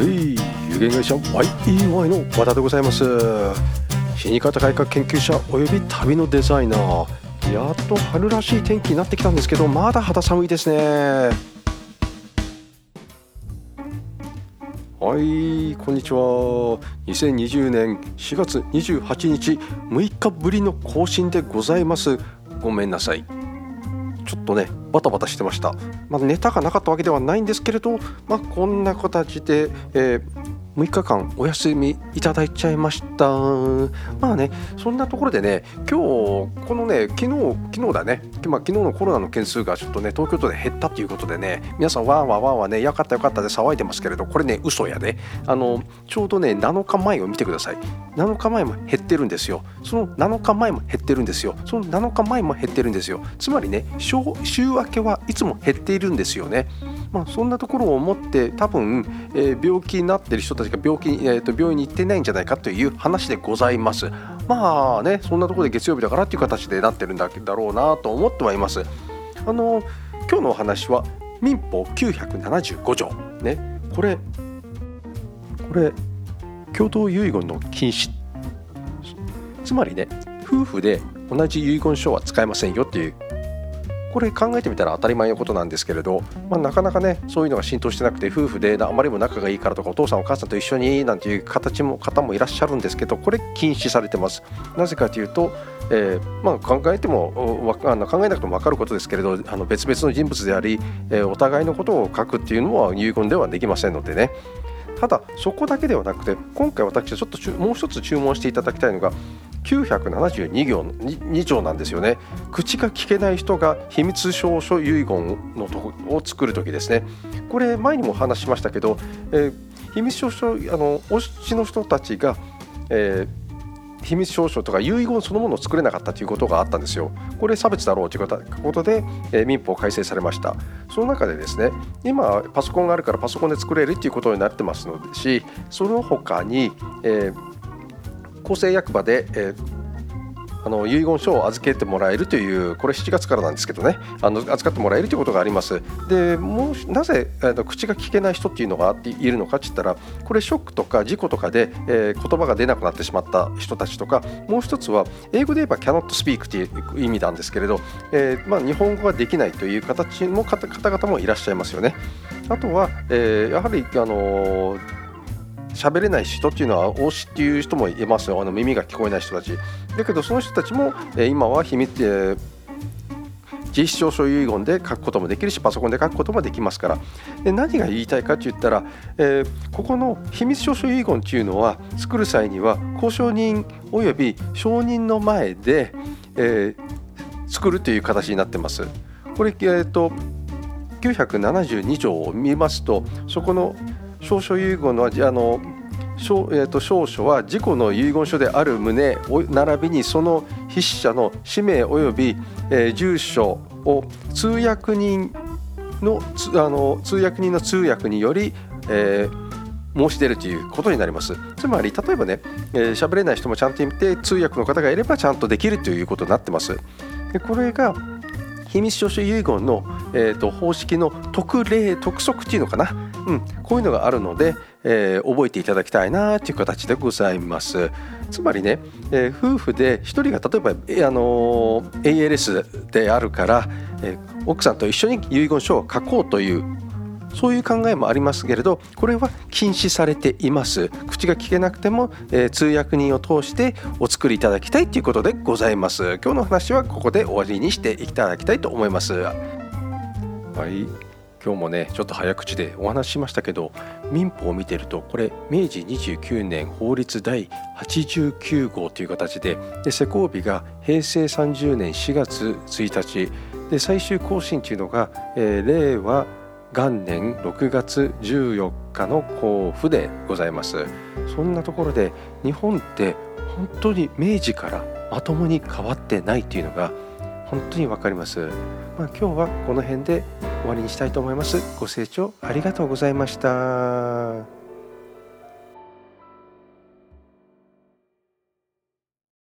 はい有限会社 YEY の和田でございます。死に方改革研究者および旅のデザイナー。やっと春らしい天気になってきたんですけどまだ肌寒いですね。はいこんにちは。2020年4月28日6日ぶりの更新でございます。ごめんなさい。ちょっとねバタバタしてました、まあ、ネタがなかったわけではないんですけれど、まあ、こんな形で、えー6日間お休みいただいちゃいました。まあねそんなところでね今日このね昨日昨日だね、まあ、昨日のコロナの件数がちょっとね東京都で減ったということでね皆さんわーわーわーわーねよかったよかったで騒いでますけれどこれね嘘やであのちょうどね7日前を見てください。7日前も減ってるんですよ。その7日前も減ってるんですよ。その7日前も減ってるんですよ。つまりね週明けはいつも減っているんですよね。まあそんなところを思って多分、えー、病気になってる人たちが病気、えー、と病院に行ってないんじゃないかという話でございます。まあねそんなとこで月曜日だからっていう形でなってるんだろうなと思ってはいます。あの今日のお話は民法975条。ね。これこれ共同遺言の禁止。つまりね夫婦で同じ遺言書は使えませんよっていうこれ考えてみたら当たり前のことなんですけれど、まあ、なかなかねそういうのが浸透してなくて夫婦であまりにも仲がいいからとかお父さんお母さんと一緒になんていう形も方もいらっしゃるんですけどこれ禁止されてます。なぜかというと、えー、まあ、考えてもあの考えなくても分かることですけれどあの別々の人物であり、えー、お互いのことを書くっていうのは遺言ではできませんのでね。ただそこだけではなくて今回私はちょっともう一つ注文していただきたいのが972行 2, 条なんですよね口が聞けない人が秘密証書遺言のとを作る時ですねこれ前にも話しましたけど、えー、秘密証書あのおしの人たちが、えー、秘密証書とか遺言そのものを作れなかったということがあったんですよ。これ差別だろうということで、えー、民法改正されました。その中でですね、今パソコンがあるからパソコンで作れるということになってますのでし、その他に、えー厚生役場で、えあの遺言書を預けてもらえるというこれ7月からなんですけどね。あの預かってもらえるということがあります。でもうなぜ、えー、口が聞けない人っていうのがっているのかって言ったらこれショックとか事故とかで、えー、言葉が出なくなってしまった人たちとかもう一つは英語で言えば cannot speak という意味なんですけれど、えーまあ、日本語ができないという形の方々もいらっしゃいますよね。あとは、えー、やはりあのー喋れない人っていうのは推しっていう人もいますよ。あの耳が聞こえない人たち。だけどその人たちも、え今は秘密、えー、実証書遺言で書くこともできるしパソコンで書くこともできますから。で何が言いたいかって言ったら、えー、ここの秘密証書遺言っていうのは作る際には交渉人および証人の前で、えー、作るという形になってます。これ、えーと、972条を見ますとそこの証書遺言のあの証,、えーと、証書は自己の遺言書である旨並びにその筆者の氏名及び、えー、住所を通訳人のあの通訳人の通訳により、えー申し出るということになります。つまり例えばね喋、えー、れない人もちゃんといて通訳の方がいればちゃんとできるということになってます。でこれが秘密証書遺言の、えーと、方式の特例特則っていうのかな、うん、こういうのがあるので、えー、覚えていただきたいなという形でございます。つまりね、えー、夫婦で1人が例えば、えー、あの ALS であるから、え奥さんと一緒に遺言書を書こうというそういう考えもありますけれどこれは禁止されています。口が聞けなくても、えー、通訳人を通してお作りいただきたいということでございます。今日の話はここで終わりにしていただきたいと思います。はい。今日もねちょっと早口でお話ししましたけど民法を見てるとこれ明治29年法律第89号という形でで施行日が平成30年4月1日で最終更新というのが、えー、令和元年6月14日の交付でございます。そんなところで日本って本当に明治からまともに変わってないっていうのが本当に分かります、まあ、今日はこの辺で終わりにしたいと思います。ご清聴ありがとうございました。